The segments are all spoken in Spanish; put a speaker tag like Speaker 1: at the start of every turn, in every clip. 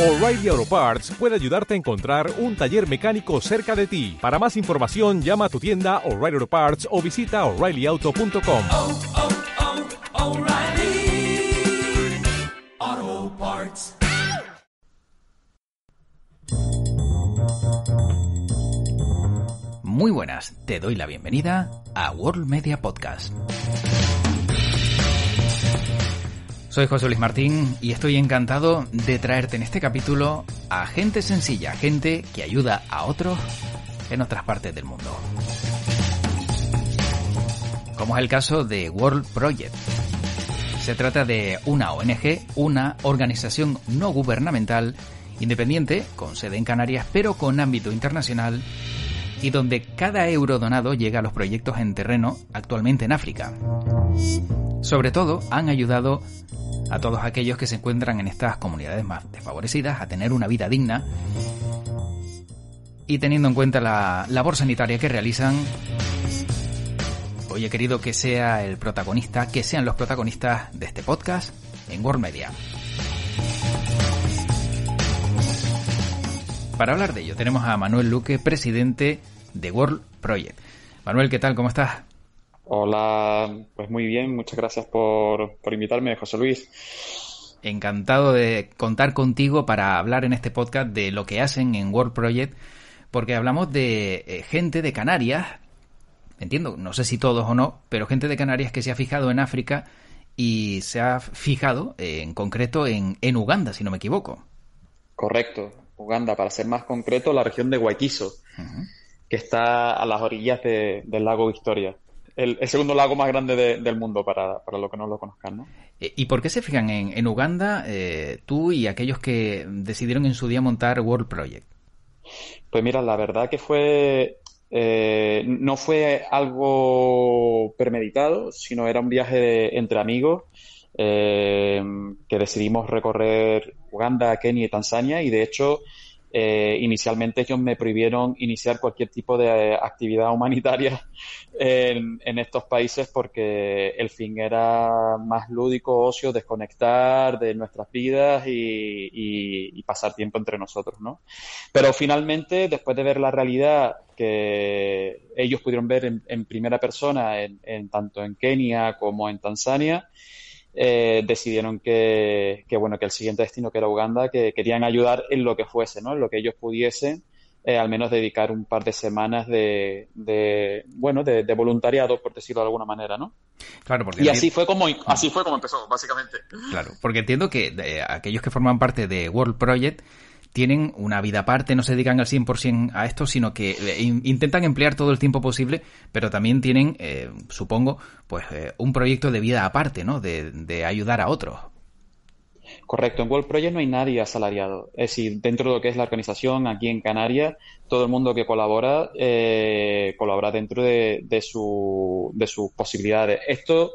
Speaker 1: O'Reilly Auto Parts puede ayudarte a encontrar un taller mecánico cerca de ti. Para más información, llama a tu tienda O'Reilly Auto Parts o visita oreillyauto.com.
Speaker 2: oh, oh, O'Reilly Auto Parts.
Speaker 3: Muy buenas, te doy la bienvenida a World Media Podcast. Soy José Luis Martín y estoy encantado de traerte en este capítulo a gente sencilla, gente que ayuda a otros en otras partes del mundo. Como es el caso de World Project. Se trata de una ONG, una organización no gubernamental independiente, con sede en Canarias, pero con ámbito internacional y donde cada euro donado llega a los proyectos en terreno actualmente en África. Sobre todo, han ayudado a todos aquellos que se encuentran en estas comunidades más desfavorecidas a tener una vida digna y teniendo en cuenta la labor sanitaria que realizan, hoy he querido que sea el protagonista, que sean los protagonistas de este podcast en World Media. Para hablar de ello tenemos a Manuel Luque, presidente de World Project. Manuel, ¿qué tal? ¿Cómo estás?
Speaker 4: Hola, pues muy bien, muchas gracias por, por invitarme, José Luis.
Speaker 3: Encantado de contar contigo para hablar en este podcast de lo que hacen en World Project, porque hablamos de eh, gente de Canarias, entiendo, no sé si todos o no, pero gente de Canarias que se ha fijado en África y se ha fijado eh, en concreto en, en Uganda, si no me equivoco.
Speaker 4: Correcto, Uganda, para ser más concreto, la región de Waitiso, que está a las orillas de- del lago Victoria. El, el segundo lago más grande de- del mundo, para, para los que no lo conozcan, ¿no?
Speaker 3: Eh, ¿Y por qué se fijan en, en Uganda eh, tú y aquellos que decidieron en su día montar World Project?
Speaker 4: Pues mira, la verdad que fue, eh, no fue algo premeditado, sino era un viaje de- entre amigos eh, que decidimos recorrer Uganda, Kenia y Tanzania y de hecho eh, inicialmente ellos me prohibieron iniciar cualquier tipo de actividad humanitaria en, estos países porque el fin era más lúdico, ocio, desconectar de nuestras vidas y, y- y pasar tiempo entre nosotros, ¿no? Pero finalmente, después de ver la realidad que ellos pudieron ver en, en primera persona, en, en tanto en Kenia como en Tanzania, eh, decidieron que, que, bueno, que el siguiente destino que era Uganda, que querían ayudar en lo que fuese, ¿no? En lo que ellos pudiesen, eh, al menos dedicar un par de semanas de, de bueno, de, de voluntariado, por decirlo de alguna manera, ¿no?
Speaker 3: Claro, porque
Speaker 4: Y así fue como, así fue como empezó, básicamente.
Speaker 3: Claro, porque entiendo que eh, aquellos que forman parte de World Project tienen una vida aparte, no se dedican al 100% a esto, sino que eh, in- intentan emplear todo el tiempo posible, pero también tienen, eh, supongo, pues eh, un proyecto de vida aparte, ¿no? De, de ayudar a otros.
Speaker 4: Correcto, en World Project no hay nadie asalariado. Es decir, dentro de lo que es la organización aquí en Canarias, todo el mundo que colabora, eh, colabora dentro de, de, su, de sus posibilidades. Esto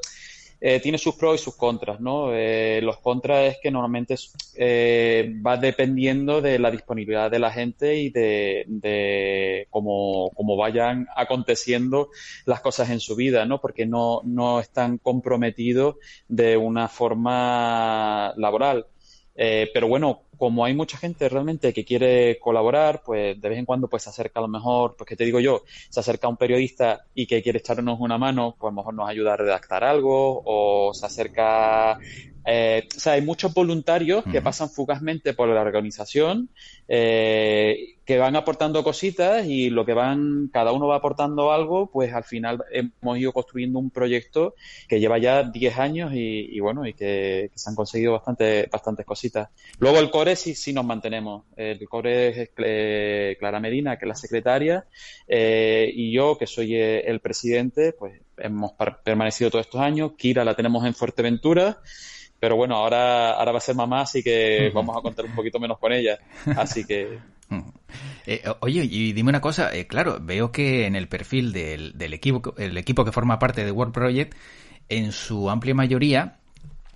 Speaker 4: eh, tiene sus pros y sus contras, ¿no? Eh, los contras es que normalmente eh, va dependiendo de la disponibilidad de la gente y de, cómo, cómo vayan aconteciendo las cosas en su vida, ¿no? Porque no, no están comprometidos de una forma laboral. Eh, pero bueno, como hay mucha gente realmente que quiere colaborar, pues de vez en cuando pues se acerca a lo mejor, pues que te digo yo, se acerca un periodista y que quiere echarnos una mano, pues a lo mejor nos ayuda a redactar algo, o se acerca, eh, o sea, hay muchos voluntarios que pasan fugazmente por la organización, eh, que van aportando cositas y lo que van, cada uno va aportando algo, pues al final hemos ido construyendo un proyecto que lleva ya 10 años y, y bueno, y que, que se han conseguido bastante, bastantes cositas. Luego el core sí, sí nos mantenemos. El core es eh, Clara Medina, que es la secretaria, eh, y yo, que soy eh, el presidente, pues hemos permanecido todos estos años. Kira la tenemos en Fuerteventura. Pero bueno, ahora, ahora va a ser mamá, así que vamos a contar un poquito menos con ella. Así que
Speaker 3: Eh, oye, y dime una cosa, eh, claro, veo que en el perfil del, del equipo, el equipo que forma parte de World Project, en su amplia mayoría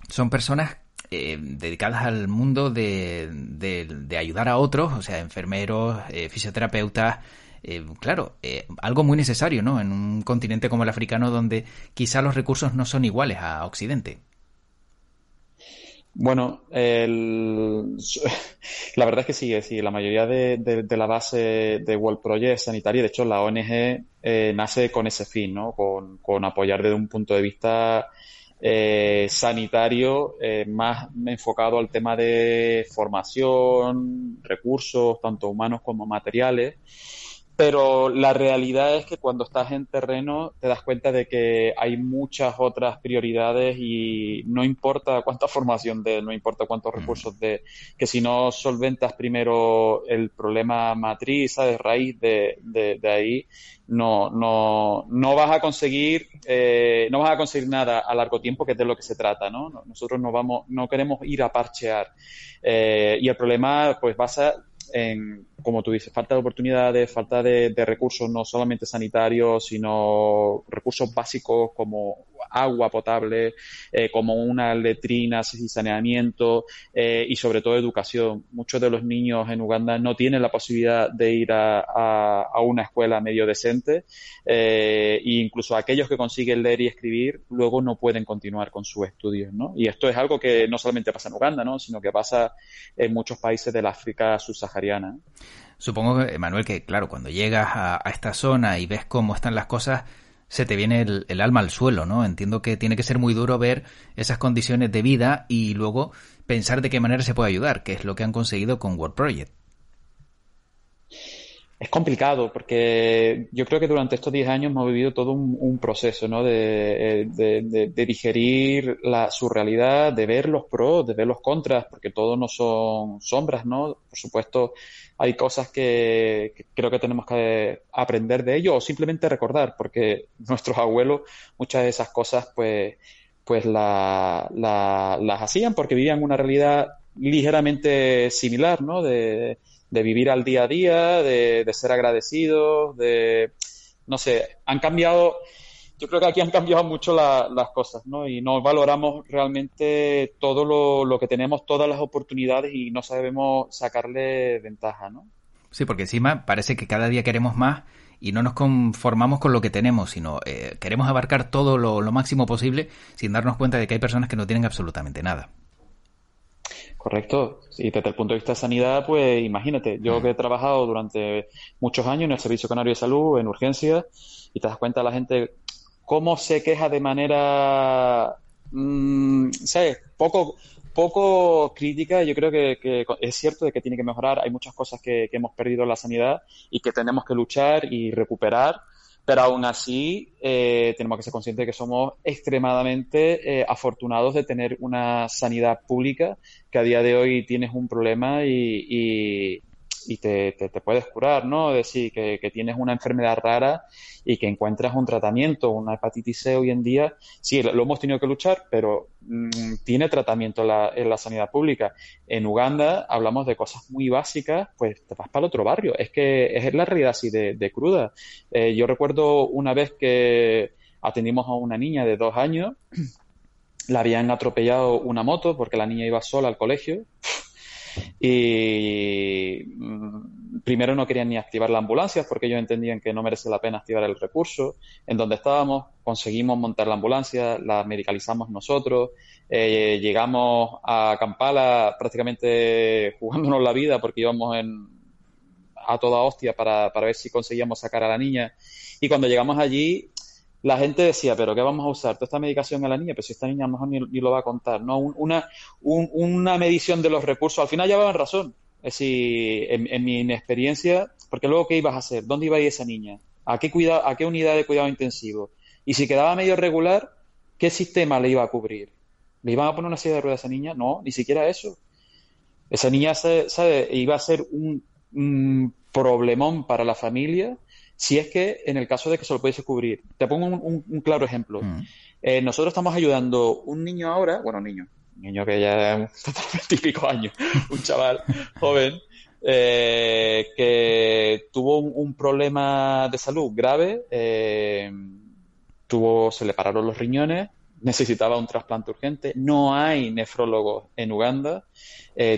Speaker 3: son personas eh, dedicadas al mundo de, de- de ayudar a otros, o sea, enfermeros, eh, fisioterapeutas. eh, claro, eh, algo muy necesario, ¿no? En un continente como el africano donde quizá los recursos no son iguales a Occidente.
Speaker 4: Bueno, el... la verdad es que sí, sí. La mayoría de, de, la base de World Project es sanitaria. De hecho, la ONG eh, nace con ese fin, ¿no? Con, con, apoyar desde un punto de vista eh, sanitario eh, más enfocado al tema de formación, recursos, tanto humanos como materiales pero la realidad es que cuando estás en terreno te das cuenta de que hay muchas otras prioridades y no importa cuánta formación de, no importa cuántos mm. recursos de, que si no solventas primero el problema matriz, de raíz de, de, ahí, no, no, no vas a conseguir, eh, no vas a conseguir nada a largo tiempo, que es de lo que se trata, ¿no? Nosotros no vamos, no queremos ir a parchear. Eh, y el problema, pues, va a en, como tú dices, falta de oportunidades, falta de, recursos no solamente sanitarios, sino recursos básicos como agua potable, eh, como unas letrinas y saneamiento eh, y sobre todo educación. Muchos de los niños en Uganda no tienen la posibilidad de ir a, una escuela medio decente eh, e incluso aquellos que consiguen leer y escribir luego no pueden continuar con sus estudios. ¿no? Y esto es algo que no solamente pasa en Uganda, ¿no? sino que pasa en muchos países del África subsahariana.
Speaker 3: Supongo, Manuel, que claro, cuando llegas a, esta zona y ves cómo están las cosas, se te viene el, alma al suelo, ¿no? Entiendo que tiene que ser muy duro ver esas condiciones de vida y luego pensar de qué manera se puede ayudar, que es lo que han conseguido con World Project.
Speaker 4: Es complicado porque yo creo que durante estos 10 años hemos vivido todo un, proceso ¿no? de, de, digerir la, su realidad, de ver los pros, de ver los contras, porque todo no son sombras, ¿no? Por supuesto, hay cosas que, creo que tenemos que aprender de ello o simplemente recordar, porque nuestros abuelos muchas de esas cosas pues, pues la, las hacían porque vivían una realidad ligeramente similar, ¿no? De, de vivir al día a día, de, ser agradecidos, de, no sé, han cambiado, yo creo que aquí han cambiado mucho las cosas, ¿no? Y no valoramos realmente todo lo, lo, que tenemos, todas las oportunidades y no sabemos sacarle ventaja, ¿no?
Speaker 3: Sí, porque encima parece que cada día queremos más y no nos conformamos con lo que tenemos, sino eh, queremos abarcar todo lo máximo posible sin darnos cuenta de que hay personas que no tienen absolutamente nada.
Speaker 4: Correcto. Y desde el punto de vista de sanidad, pues imagínate, yo que he trabajado durante muchos años en el Servicio Canario de Salud, en urgencias, y te das cuenta la gente cómo se queja de manera, mmm, ¿sabes? Poco, poco crítica. Yo creo que, es cierto de que tiene que mejorar. Hay muchas cosas que, que hemos perdido en la sanidad y que tenemos que luchar y recuperar pero aún así eh, tenemos que ser conscientes de que somos extremadamente eh, afortunados de tener una sanidad pública que a día de hoy tienes un problema y, y te, te, puedes curar, ¿no? Decir, que, que, tienes una enfermedad rara y que encuentras un tratamiento, una hepatitis C hoy en día, sí, lo, hemos tenido que luchar, pero mm, tiene tratamiento la, en la sanidad pública. En Uganda hablamos de cosas muy básicas, pues te vas para el otro barrio. Es que es la realidad así de, de cruda. Eh, yo recuerdo una vez que atendimos a una niña de dos años, la habían atropellado una moto porque la niña iba sola al colegio y mm, primero no querían ni activar la ambulancia porque ellos entendían que no merece la pena activar el recurso. En donde estábamos, conseguimos montar la ambulancia, la medicalizamos nosotros, eh, llegamos a Kampala prácticamente jugándonos la vida porque íbamos en, a toda hostia para, para ver si conseguíamos sacar a la niña. Y cuando llegamos allí, la gente decía, pero ¿qué vamos a usar? Toda esta medicación a la niña, pero si esta niña a lo mejor ni, lo va a contar, ¿no? una, una medición de los recursos, al final llevaban razón. Es decir, en, mi experiencia, porque luego, ¿qué ibas a hacer? ¿Dónde iba a ir esa niña? ¿A qué, cuidado, ¿A qué unidad de cuidado intensivo? Y si quedaba medio regular, ¿qué sistema le iba a cubrir? ¿Le iban a poner una silla de ruedas a esa niña? No, ni siquiera eso. Esa niña, ¿sabe? Iba a ser un, un problemón para la familia si es que en el caso de que se lo pudiese cubrir. Te pongo un, claro ejemplo. Mm. Eh, nosotros estamos ayudando un niño ahora, bueno, niño, un niño que ya es típico años, un chaval joven, eh, que tuvo un, problema de salud grave, eh, tuvo, se le pararon los riñones, necesitaba un trasplante urgente, no hay nefrólogos en Uganda,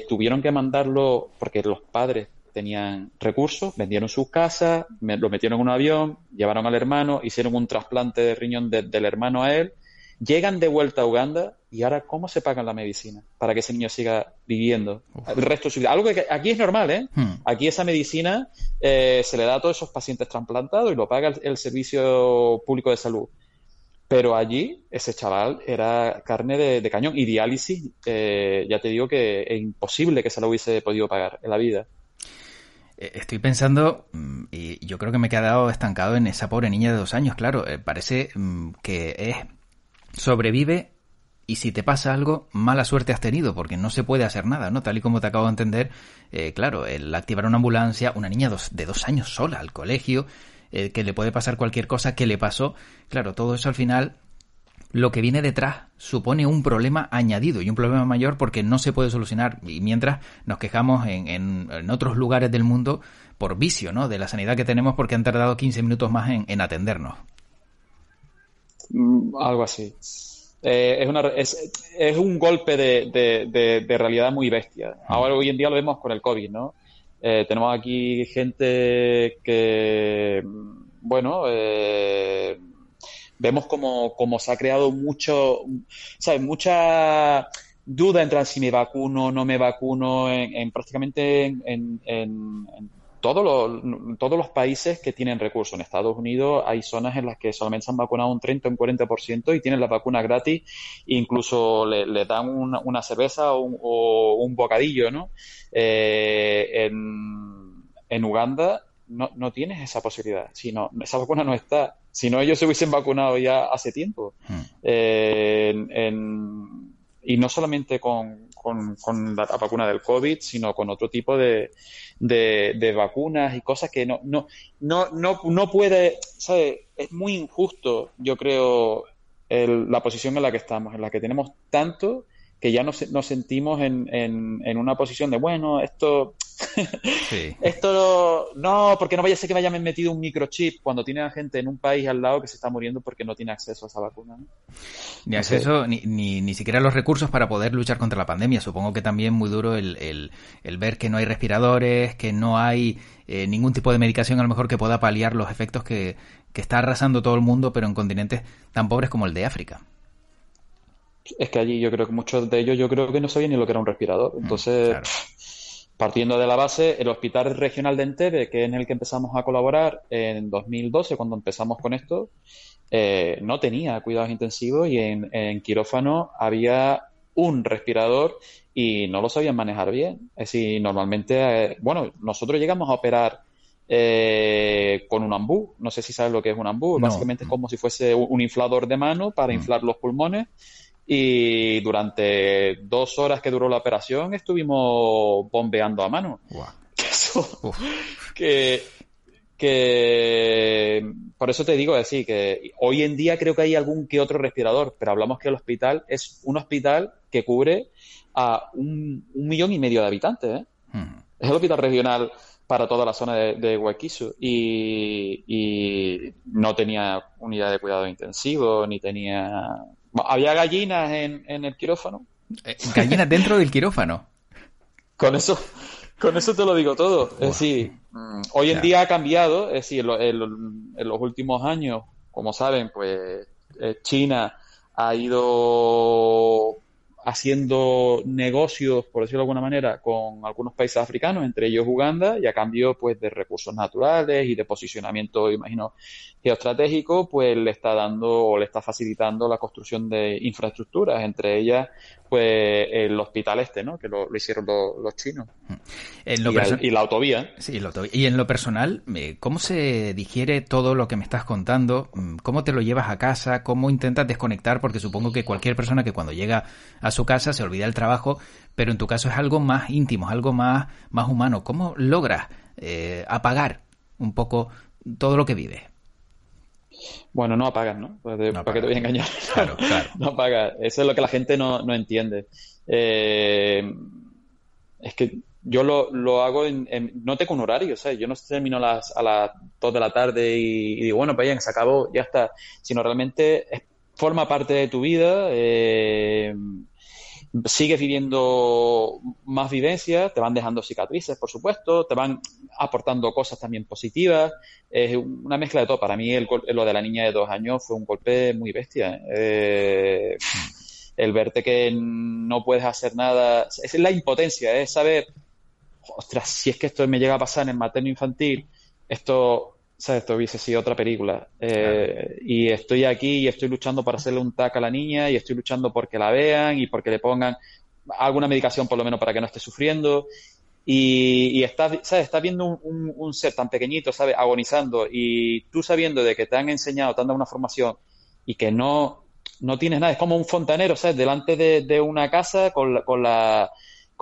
Speaker 4: tuvieron que mandarlo porque los padres tenían recursos, vendieron sus casas, lo metieron en un avión, llevaron al hermano, hicieron un trasplante de riñón del hermano a él llegan de vuelta a Uganda y ahora cómo se pagan la medicina para que ese niño siga viviendo el resto de su vida. Algo que aquí es normal, ¿eh?
Speaker 3: Hmm.
Speaker 4: Aquí esa medicina eh, se le da a todos esos pacientes trasplantados y lo paga el, el Servicio Público de Salud. Pero allí ese chaval era carne de, de cañón y diálisis, eh, ya te digo que es imposible que se lo hubiese podido pagar en la vida.
Speaker 3: Eh, Estoy pensando, mm, y yo creo que me he quedado estancado en esa pobre niña de dos años, claro, eh, parece mm, que es sobrevive y si te pasa algo, mala suerte has tenido, porque no se puede hacer nada, ¿no? Tal y como te acabo de entender, eh, claro, el activar una ambulancia, una niña dos- de dos años sola al colegio, que le puede pasar cualquier cosa, que le pasó, claro, todo eso al final lo que viene detrás supone un problema añadido y un problema mayor porque no se puede solucionar. Y mientras nos quejamos en, en- en otros lugares del mundo por vicio ¿no? de la sanidad que tenemos porque han tardado 15 minutos más en, en atendernos.
Speaker 4: Mm, Algo así. Eh, es, una, es, es un golpe de, de- de- de realidad muy bestia. Ahora, hoy en día lo vemos con el COVID, ¿no? Eh, tenemos aquí gente que, mm, bueno, eh, vemos como, como se ha creado mucho, ¿sabes? Mucha duda entre si me vacuno, no me vacuno, en, en prácticamente en, en- en- todos los, todos los países que tienen recursos. En Estados Unidos hay zonas en las que solamente se han vacunado un 30 o un 40% y tienen la vacuna gratis, incluso le, dan una, una cerveza o un, o bocadillo, ¿no? Eh, en Uganda no, no tienes esa posibilidad. Si no, esa vacuna no está. Si no, ellos se hubiesen vacunado ya hace tiempo.
Speaker 3: Hmm.
Speaker 4: Eh, en- en- y no solamente con, con- con la vacuna del COVID, sino con otro tipo de, de, de vacunas y cosas que no, no, no, no, no puede, ¿sabes? Es muy injusto, yo creo, el- la posición en la que estamos, en la que tenemos tanto que ya nos, nos sentimos en, en, en una posición de, bueno, esto,
Speaker 3: Sí.
Speaker 4: esto no, porque no vaya a ser que me hayan metido un microchip cuando tiene a gente en un país al lado que se está muriendo porque no tiene acceso a esa vacuna. ¿no?
Speaker 3: Ni acceso, ni, ni, ni siquiera los recursos para poder luchar contra la pandemia. Supongo que también muy duro el, el, el ver que no hay respiradores, que no hay eh, ningún tipo de medicación a lo mejor que pueda paliar los efectos que, que está arrasando todo el mundo, pero en continentes tan pobres como el de África.
Speaker 4: Es que allí yo creo que muchos de ellos yo creo que no sabían ni lo que era un respirador. Entonces,
Speaker 3: claro.
Speaker 4: partiendo de la base, el Hospital Regional de Entebbe, que es en el que empezamos a colaborar en 2012, cuando empezamos con esto, eh, no tenía cuidados intensivos y en, en quirófano había un respirador y no lo sabían manejar bien. Es decir, normalmente, eh, bueno, nosotros llegamos a operar eh, con un ambú. No sé si sabes lo que es un ambú.
Speaker 3: No.
Speaker 4: Básicamente es como si fuese un un inflador de mano para
Speaker 3: Mm.
Speaker 4: inflar los pulmones. Y durante dos horas que duró la operación estuvimos bombeando a mano.
Speaker 3: Guau.
Speaker 4: Que eso, que, que por eso te digo así que hoy en día creo que hay algún que otro respirador, pero hablamos que el hospital es un hospital que cubre a un, un millón y medio de habitantes, ¿eh?
Speaker 3: Mm.
Speaker 4: Es el hospital regional para toda la zona de, de y, y no tenía unidad de cuidado intensivo, ni tenía... Había gallinas en, en el quirófano.
Speaker 3: Eh, Gallinas dentro del quirófano.
Speaker 4: Con eso, con eso te lo digo todo. Es decir, mm, hoy en
Speaker 3: Ya.
Speaker 4: día ha cambiado. Es decir, en, lo- en lo- en los últimos años, como saben, pues eh, China ha ido haciendo negocios, por decirlo de alguna manera, con algunos países africanos, entre ellos Uganda, y a cambio pues de recursos naturales y de posicionamiento, imagino, geoestratégico, pues le está dando o le está facilitando la construcción de infraestructuras, entre ellas pues el hospital este, ¿no? Que lo, lo hicieron los, los chinos.
Speaker 3: En lo
Speaker 4: Y, al-
Speaker 3: perso-
Speaker 4: y la autovía.
Speaker 3: Sí, lo to- y en lo personal, ¿cómo se digiere todo lo que me estás contando? Mm, ¿Cómo te lo llevas a casa? ¿Cómo intentas desconectar? Porque supongo que cualquier persona que cuando llega a su casa se olvida del trabajo, pero en tu caso es algo más íntimo, es algo más, más humano. ¿Cómo logras eh, apagar un poco todo lo que vives?
Speaker 4: Bueno, no apagas, ¿no? Pues de-
Speaker 3: No
Speaker 4: ¿Para qué te voy a engañar?
Speaker 3: Claro, claro.
Speaker 4: no apagas. Eso es lo que la gente no, no entiende. Eh, es que yo lo, lo hago en, en- no tengo un horario, ¿sabes? Yo no termino a las, a las 2 de la tarde y, y digo, bueno, pues ya se acabó, ya está. Sino realmente es- forma parte de tu vida. eh, sigues viviendo más vivencias, te van dejando cicatrices, por supuesto, te van aportando cosas también positivas. Es una mezcla de todo. Para mí, el, lo de la niña de dos años fue un golpe muy bestia. ¿eh? el verte que no puedes hacer nada. Es la impotencia, es saber, ostras, si es que esto me llega a pasar en el materno infantil, esto ¿sabes? Esto hubiese sido otra película. Eh, y estoy aquí y estoy luchando para hacerle un tac a la niña y estoy luchando porque la vean y porque le pongan alguna medicación por lo menos para que no esté sufriendo. Y, y estás, ¿sabes? Estás viendo un, un, ser tan pequeñito, ¿sabes? Agonizando y tú sabiendo de que te han enseñado, te han dado una formación y que no, no tienes nada. Es como un fontanero, ¿sabes? Delante de, de una casa con con la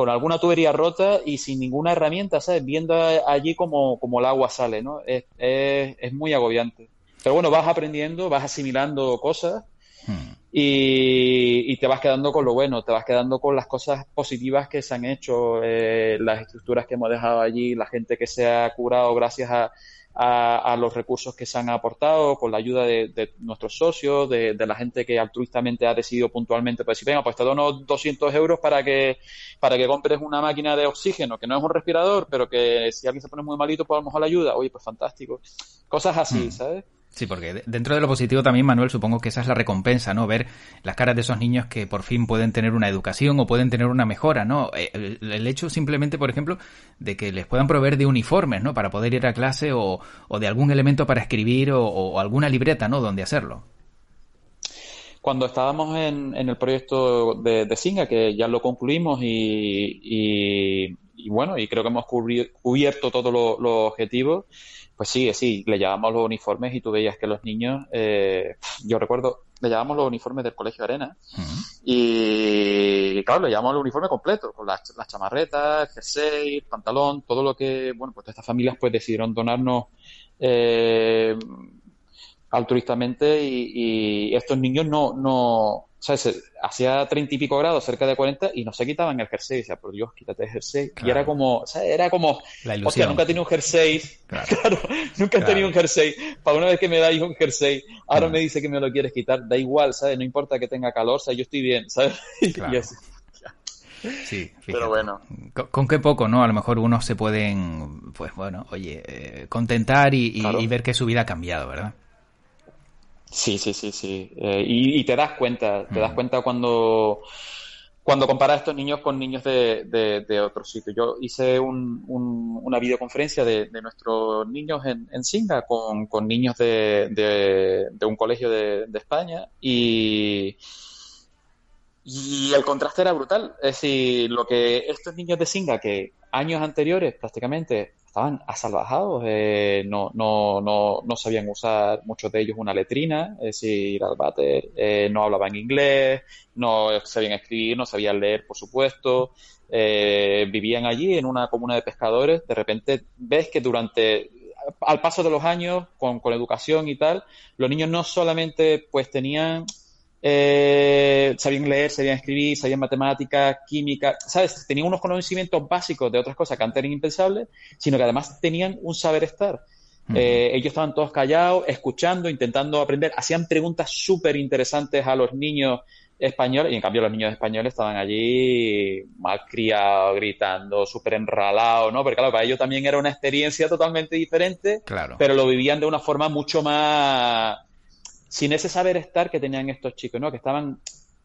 Speaker 4: con alguna tubería rota y sin ninguna herramienta, ¿sabes? Viendo allí como, el agua sale, ¿no? Es, es, muy agobiante. Pero bueno, vas aprendiendo, vas asimilando cosas y, y, te vas quedando con lo bueno, te vas quedando con las cosas positivas que se han hecho, eh, las estructuras que hemos dejado allí, la gente que se ha curado gracias a, a, los recursos que se han aportado, con la ayuda de, nuestros socios, de, la gente que altruistamente ha decidido puntualmente, pues si venga, pues te dono 200 euros para que, para que compres una máquina de oxígeno, que no es un respirador, pero que si alguien se pone muy malito, pues a lo mejor la ayuda. Oye, pues fantástico. Cosas así, mm. ¿sabes?
Speaker 3: Sí, porque dentro de lo positivo también, Manuel, supongo que esa es la recompensa, ¿no? Ver las caras de esos niños que por fin pueden tener una educación o pueden tener una mejora, ¿no? Eh, el, hecho simplemente, por ejemplo, de que les puedan proveer de uniformes, ¿no? Para poder ir a clase o, de algún elemento para escribir o, alguna libreta, ¿no? Donde hacerlo.
Speaker 4: Cuando estábamos en, el proyecto de, de, Singa, que ya lo concluimos y, bueno, y creo que hemos cubierto todos los objetivos, pues sí, sí, le llevábamos los uniformes y tú veías que los niños, eh, yo recuerdo, le llevábamos los uniformes del Colegio Arena y, claro, le llevábamos el uniforme completo, con las, chamarretas, el jersey, pantalón, todo lo que, bueno, pues estas familias pues decidieron donarnos eh, altruistamente y, y, estos niños no, no, ¿sabes? Hacía treinta y pico grados, cerca de 40, y no se quitaban el jersey. Decía, por Dios, quítate el jersey. Y era como, sea, Era como,
Speaker 3: La hostia,
Speaker 4: nunca he tenido un jersey. Claro, nunca he tenido un jersey. Para una vez que me dais un jersey, ahora mm. me dice que me lo quieres quitar. Da igual, ¿sabes? No importa que tenga calor, o sea, yo estoy bien, ¿sabes?
Speaker 3: Claro. Sí,
Speaker 4: pero bueno.
Speaker 3: Con, qué poco, ¿no? A lo mejor unos se pueden, pues bueno, oye, eh, contentar y, y, ver que su vida ha cambiado, ¿verdad?
Speaker 4: Sí, sí, sí, sí. Eh, y, te das cuenta, te das cuenta cuando, cuando comparas a estos niños con niños de, de, otros sitios. Yo hice un, una videoconferencia de, de, nuestros niños en, en Singa con, con niños de, un colegio de, España y, y el contraste era brutal. Es decir, lo que estos niños de Singa, que años anteriores prácticamente estaban asalvajados, eh, no, no, no, no sabían usar muchos de ellos una letrina, es decir, al váter, eh, no hablaban inglés, no sabían escribir, no sabían leer, por supuesto, eh, vivían allí en una comuna de pescadores, de repente ves que durante, al paso de los años, con, con educación y tal, los niños no solamente pues tenían eh, sabían leer, sabían escribir, sabían matemáticas, química, ¿sabes? Tenían unos conocimientos básicos de otras cosas que antes eran impensables, sino que además tenían un saber estar. Eh, ellos estaban todos callados, escuchando, intentando aprender, hacían preguntas súper interesantes a los niños españoles, y en cambio los niños españoles estaban allí mal criados, gritando, súper enralados, ¿no? Porque claro, para ellos también era una experiencia totalmente diferente,
Speaker 3: claro.
Speaker 4: pero lo vivían de una forma mucho más sin ese saber estar que tenían estos chicos, ¿no? Que estaban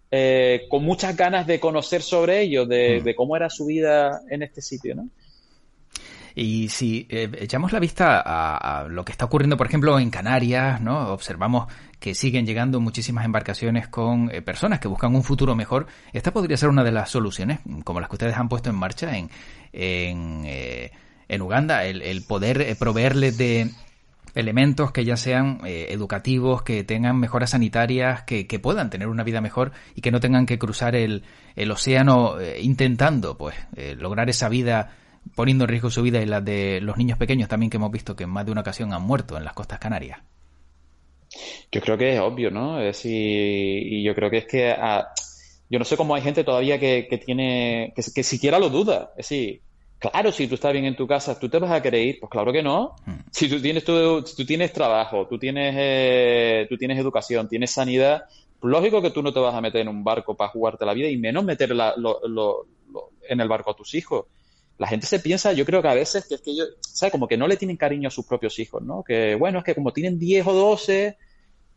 Speaker 4: eh, con muchas ganas de conocer sobre ellos, de, mm. cómo era su vida en este sitio, ¿no?
Speaker 3: Y si eh, echamos la vista a, lo que está ocurriendo, por ejemplo, en Canarias, ¿no? Observamos que siguen llegando muchísimas embarcaciones con eh, personas que buscan un futuro mejor. Esta podría ser una de las soluciones, como las que ustedes han puesto en marcha en, en, en Uganda, el, el poder proveerles de elementos que ya sean eh, educativos, que tengan mejoras sanitarias, que, puedan tener una vida mejor y que no tengan que cruzar el, el océano eh, intentando pues eh, lograr esa vida poniendo en riesgo su vida y la de los niños pequeños también que hemos visto que en más de una ocasión han muerto en las costas canarias.
Speaker 4: Yo creo que es obvio, ¿no? Es, y, y yo creo que es que ah, yo no sé cómo hay gente todavía que, que tiene, que, que siquiera lo duda. Es decir, Claro, si tú estás bien en tu casa, ¿tú te vas a querer ir? Pues claro que no. Hmm. Si tú tienes, tu, tú tienes trabajo, tú tienes, eh, tú tienes educación, tienes sanidad, lógico que tú no te vas a meter en un barco para jugarte la vida y menos meter la, lo, lo, en el barco a tus hijos. La gente se piensa, yo creo que a veces que es que ellos, ¿sabes? Como que no le tienen cariño a sus propios hijos, ¿no? Que bueno, es que como tienen 10 o 12,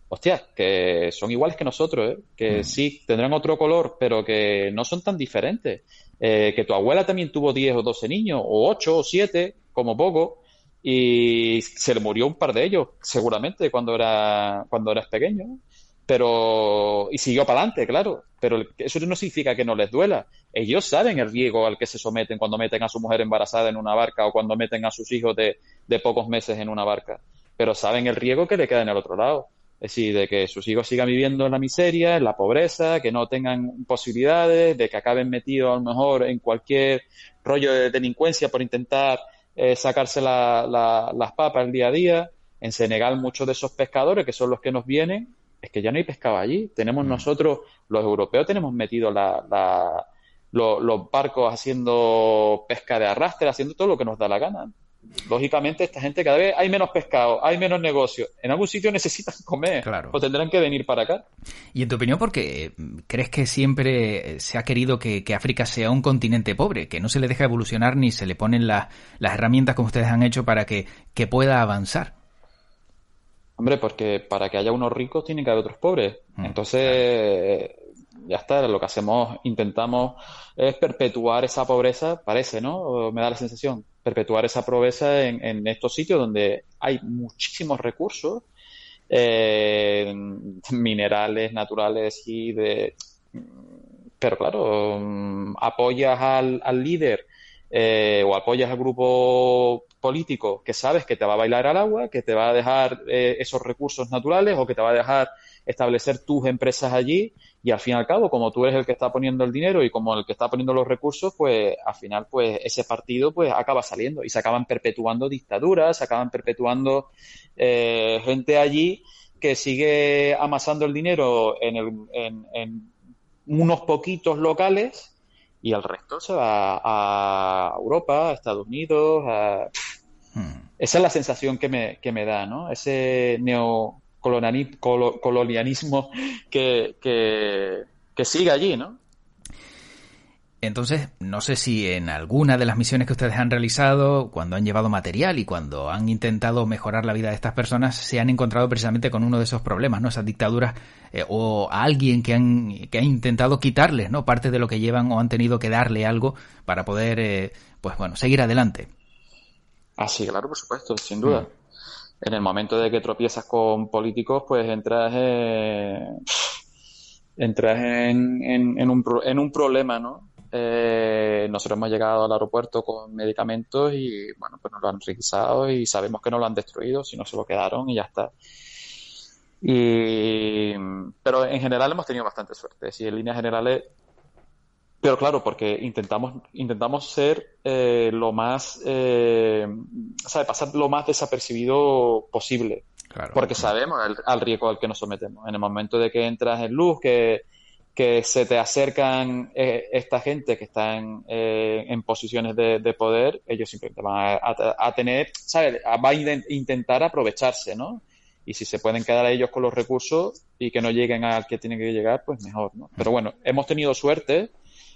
Speaker 4: hostia, que son iguales que nosotros, ¿eh? Que sí, tendrán otro color, pero que no son tan diferentes. Eh, que tu abuela también tuvo 10 o 12 niños, o 8 o 7, como poco, y se le murió un par de ellos, seguramente, cuando era cuando eras pequeño. Pero, y siguió para adelante, claro. Pero eso no significa que no les duela. Ellos saben el riesgo al que se someten cuando meten a su mujer embarazada en una barca o cuando meten a sus hijos de, de pocos meses en una barca. Pero saben el riesgo que le queda en el otro lado. Es decir, de que sus hijos sigan viviendo en la miseria, en la pobreza, que no tengan posibilidades, de que acaben metidos a lo mejor en cualquier rollo de delincuencia por intentar eh, sacarse las papas el día a día. En Senegal muchos de esos pescadores, que son los que nos vienen, es que ya no hay pescado allí. Tenemos mm. nosotros, los europeos, tenemos metido la, los barcos haciendo pesca de arrastre, haciendo todo lo que nos da la gana lógicamente esta gente cada vez hay menos pescado, hay menos negocio. En algún sitio necesitan comer o tendrán que venir para acá.
Speaker 3: Y en tu opinión, ¿por qué crees que siempre se ha querido que, África sea un continente pobre, que no se le deja evolucionar ni se le ponen las herramientas como ustedes han hecho para que, pueda avanzar?
Speaker 4: Hombre, porque para que haya unos ricos tienen que haber otros pobres. Mm, Entonces, ya está, lo que hacemos, intentamos es perpetuar esa pobreza, parece, ¿no? Me da la sensación, perpetuar esa pobreza en, estos sitios donde hay muchísimos recursos, eh, minerales, naturales y de... Pero claro, mm, apoyas al, líder eh, o apoyas al grupo político que sabes que te va a bailar al agua, que te va a dejar eh, esos recursos naturales o que te va a dejar establecer tus empresas allí y al fin y al cabo, como tú eres el que está poniendo el dinero y como el que está poniendo los recursos, pues al final pues ese partido pues acaba saliendo y se acaban perpetuando dictaduras, se acaban perpetuando eh, gente allí que sigue amasando el dinero en, el, en, unos poquitos locales y el resto se va a Europa, a Estados Unidos, a... Hmm. Esa es la sensación que me, que me da, ¿no? Ese neo, colonialismo que, que, sigue allí, ¿no?
Speaker 3: Entonces, no sé si en alguna de las misiones que ustedes han realizado, cuando han llevado material y cuando han intentado mejorar la vida de estas personas, se han encontrado precisamente con uno de esos problemas, ¿no? Esas dictaduras eh, o a alguien que han, que ha intentado quitarles, ¿no? Parte de lo que llevan o han tenido que darle algo para poder, eh, pues bueno, seguir adelante.
Speaker 4: Ah, sí, claro, por supuesto, sin duda. Mm en el momento de que tropiezas con políticos, pues entras, entras en, en, un, en un problema, ¿no? Eh, nosotros hemos llegado al aeropuerto con medicamentos y, bueno, pues nos lo han requisado y sabemos que no lo han destruido, sino se lo quedaron y ya está. Y, pero en general hemos tenido bastante suerte. Si en líneas generales pero claro, porque intentamos, intentamos ser eh, lo más, eh, ¿sabe? Pasar lo más desapercibido posible. porque sabemos el, al riesgo al que nos sometemos. En el momento de que entras en luz, que, que se te acercan eh, esta gente que están eh, en posiciones de, de, poder, ellos simplemente van a, a, tener, ¿sabes? Va a intentar aprovecharse, ¿no? Y si se pueden quedar a ellos con los recursos y que no lleguen al que tienen que llegar, pues mejor, ¿no? Pero bueno, hemos tenido suerte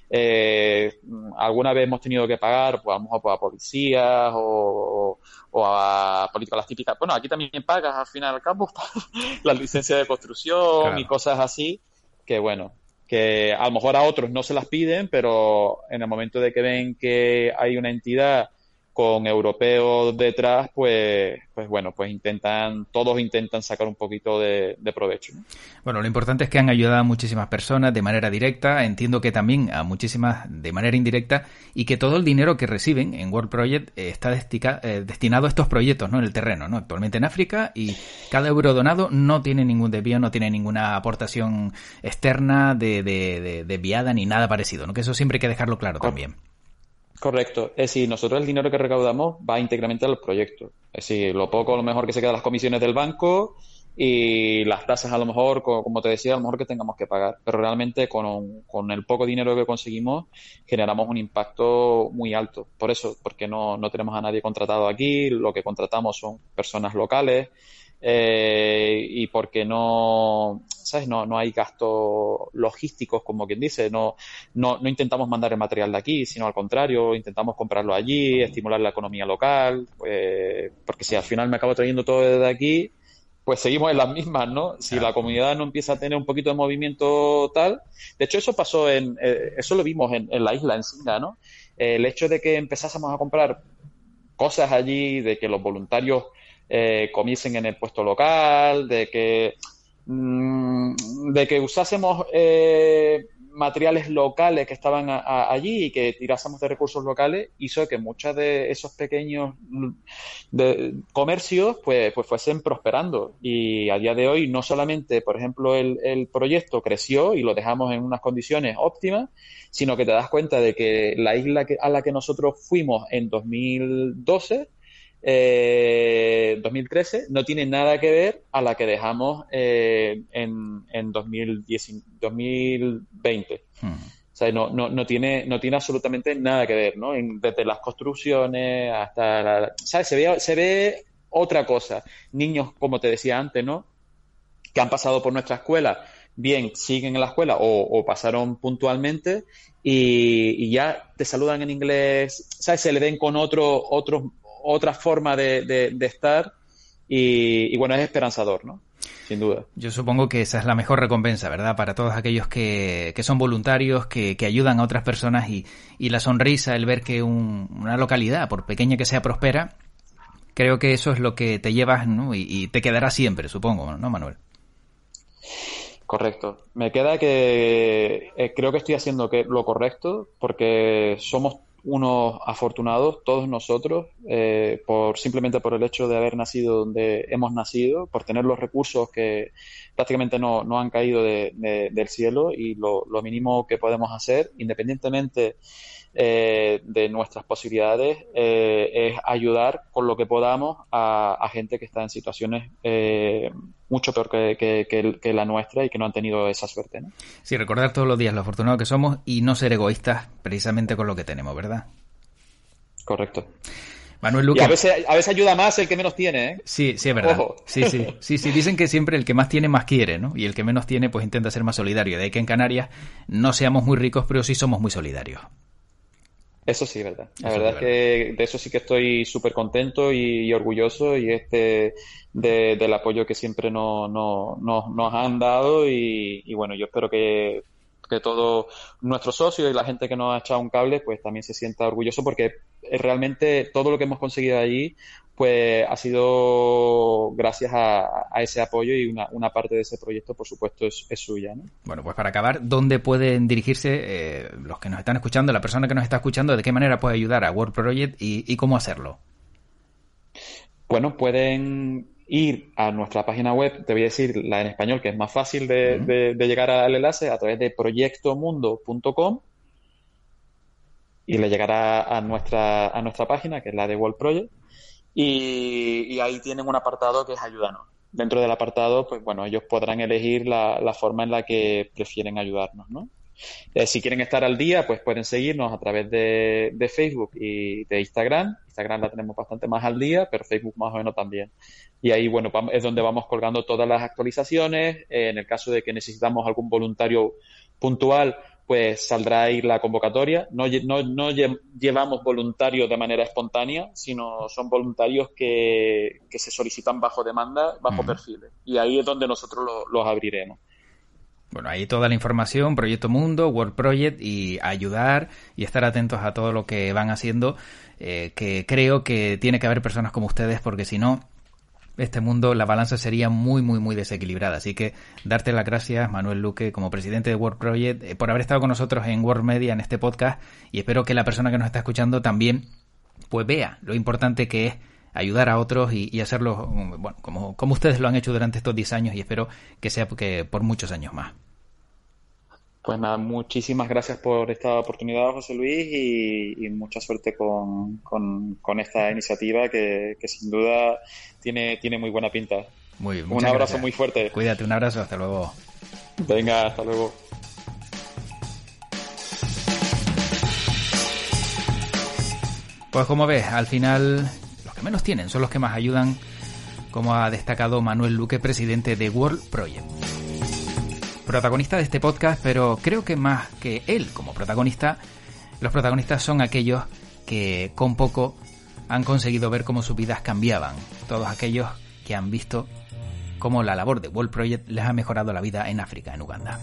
Speaker 4: eh, alguna vez hemos tenido que pagar, pues a lo mejor a policías o, a políticas típicas. Bueno, aquí también pagas al final al cabo las licencias de construcción y cosas así, que bueno, que a lo mejor a otros no se las piden, pero en el momento de que ven que hay una entidad con europeos detrás, pues, pues bueno, pues intentan, todos intentan sacar un poquito de, provecho.
Speaker 3: Bueno, lo importante es que han ayudado a muchísimas personas de manera directa, entiendo que también a muchísimas de manera indirecta, y que todo el dinero que reciben en World Project está eh, destinado a estos proyectos, ¿no? En el terreno, ¿no? Actualmente en África, y cada euro donado no tiene ningún desvío, no tiene ninguna aportación externa de, de, desviada ni nada parecido, ¿no? Que eso siempre hay que dejarlo claro también.
Speaker 4: Correcto. Es decir, nosotros el dinero que recaudamos va íntegramente al proyecto. Es decir, lo poco a lo mejor que se queda las comisiones del banco y las tasas a lo mejor, como te decía, a lo mejor que tengamos que pagar. Pero realmente con, con el poco dinero que conseguimos generamos un impacto muy alto. Por eso, porque no, no tenemos a nadie contratado aquí, lo que contratamos son personas locales. Eh, y porque no, ¿sabes? No, no hay gastos logísticos, como quien dice, no, no, no intentamos mandar el material de aquí, sino al contrario, intentamos comprarlo allí, estimular la economía local, pues, porque si al final me acabo trayendo todo desde aquí, pues seguimos en las mismas, ¿no? Si la comunidad no empieza a tener un poquito de movimiento tal, de hecho eso pasó en, eh, eso lo vimos en, en la isla, en ¿no? el hecho de que empezásemos a comprar cosas allí, de que los voluntarios eh, comiesen en el puesto local, de que, de que usásemos eh, materiales locales que estaban allí y que tirásemos de recursos locales, hizo que muchos de esos pequeños mm, comercios pues, pues fuesen prosperando. Y a día de hoy no solamente, por ejemplo, el, el proyecto creció y lo dejamos en unas condiciones óptimas, sino que te das cuenta de que la isla que, a la que nosotros fuimos en 2012 eh, 2013 no tiene nada que ver a la que dejamos eh, en, en 2010, 2020. Hmm. O sea, no, no, no, tiene, no tiene absolutamente nada que ver, ¿no? desde las construcciones hasta la, ¿sabes? Se ve, se ve otra cosa. Niños, como te decía antes, ¿no? Que han pasado por nuestra escuela, bien siguen en la escuela o, pasaron puntualmente y, y, ya te saludan en inglés, ¿sabes? Se le ven con otro, otros otra forma de, estar y, bueno, es esperanzador, ¿no? Sin duda.
Speaker 3: Yo supongo que esa es la mejor recompensa, ¿verdad? Para todos aquellos que, son voluntarios, que, ayudan a otras personas y, la sonrisa, el ver que una localidad, por pequeña que sea, prospera, creo que eso es lo que te llevas ¿no? y, te quedará siempre, supongo, ¿no, Manuel?
Speaker 4: Correcto. Me queda que eh, creo que estoy haciendo que, lo correcto porque somos unos afortunados, todos nosotros, eh, por simplemente por el hecho de haber nacido donde hemos nacido, por tener los recursos que prácticamente no, no han caído del cielo y lo, lo, mínimo que podemos hacer, independientemente eh, de nuestras posibilidades eh, es ayudar con lo que podamos a, gente que está en situaciones eh, mucho peor que, la nuestra y que no han tenido esa suerte. ¿no?
Speaker 3: Sí, recordar todos los días lo afortunado que somos y no ser egoístas precisamente con lo que tenemos, ¿verdad?
Speaker 4: Correcto.
Speaker 3: Manuel Luque.
Speaker 4: Y a veces, a veces ayuda más el que menos tiene, ¿eh?
Speaker 3: Sí, sí, es verdad. Sí, sí, sí, sí. Dicen que siempre el que más tiene más quiere, ¿no? Y el que menos tiene, pues intenta ser más solidario. De ahí que en Canarias no seamos muy ricos, pero sí somos muy solidarios.
Speaker 4: Eso sí, verdad. La verdad es que de eso sí que estoy súper contento y, orgulloso y este del apoyo que siempre nos, nos han dado y, bueno, yo espero que, que todos nuestros socios y la gente que nos ha echado un cable pues también se sienta orgulloso porque realmente todo lo que hemos conseguido allí pues ha sido gracias a, ese apoyo y una, una, parte de ese proyecto, por supuesto, es, suya. ¿no?
Speaker 3: Bueno, pues para acabar, ¿dónde pueden dirigirse eh, los que nos están escuchando, la persona que nos está escuchando, de qué manera puede ayudar a World Project y, cómo hacerlo?
Speaker 4: Bueno, pueden ir a nuestra página web, te voy a decir la en español, que es más fácil de, de llegar al enlace, a través de proyectomundo.com y le llegará a nuestra, a nuestra página, que es la de World Project y, ahí tienen un apartado que es ayúdanos. Dentro del apartado, pues bueno, ellos podrán elegir la, la forma en la que prefieren ayudarnos, ¿no? Eh, si quieren estar al día, pues pueden seguirnos a través de, de, Facebook y de Instagram. Instagram la tenemos bastante más al día, pero Facebook más o menos también. Y ahí, bueno, es donde vamos colgando todas las actualizaciones. Eh, en el caso de que necesitamos algún voluntario puntual, pues saldrá ahí la convocatoria. No, no, no llevamos voluntarios de manera espontánea, sino son voluntarios que, que se solicitan bajo demanda, bajo perfiles. Y ahí es donde nosotros los abriremos.
Speaker 3: Bueno, ahí toda la información, Proyecto Mundo, World Project y ayudar y estar atentos a todo lo que van haciendo, eh, que creo que tiene que haber personas como ustedes porque si no, este mundo la balanza sería muy, muy, muy desequilibrada. Así que darte las gracias, Manuel Luque, como presidente de World Project, eh, por haber estado con nosotros en World Media en este podcast y espero que la persona que nos está escuchando también pues vea lo importante que es ayudar a otros y, hacerlo bueno, como, como ustedes lo han hecho durante estos 10 años y espero que sea que por muchos años más.
Speaker 4: Pues nada, muchísimas gracias por esta oportunidad, José Luis, y, mucha suerte con, con, esta iniciativa que, sin duda tiene, tiene muy buena pinta.
Speaker 3: Muy,
Speaker 4: un abrazo muy fuerte.
Speaker 3: Cuídate, un abrazo, hasta luego.
Speaker 4: Venga, hasta luego.
Speaker 3: Pues como ves, al final menos tienen son los que más ayudan, como ha destacado Manuel Luque, presidente de World Project. protagonista de este podcast, pero creo que más que él como protagonista, los protagonistas son aquellos que con poco han conseguido ver cómo sus vidas cambiaban. Todos aquellos que han visto cómo la labor de World Project les ha mejorado la vida en África, en Uganda.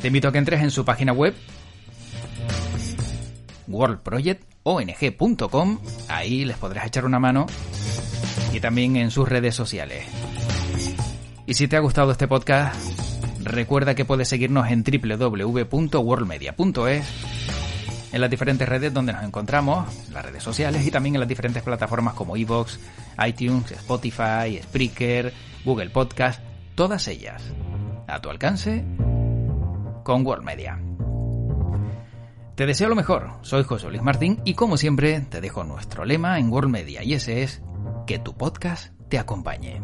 Speaker 3: Te invito a que entres en su página web worldprojectong.com, ahí les podrás echar una mano y también en sus redes sociales. Y si te ha gustado este podcast, recuerda que puedes seguirnos en www.worldmedia.es, en las diferentes redes donde nos encontramos, las redes sociales y también en las diferentes plataformas como iVoox, iTunes, Spotify, Spreaker, Google Podcast, todas ellas a tu alcance con World Media. Te deseo lo mejor, soy José Luis Martín y como siempre te dejo nuestro lema en World Media y ese es que tu podcast te acompañe.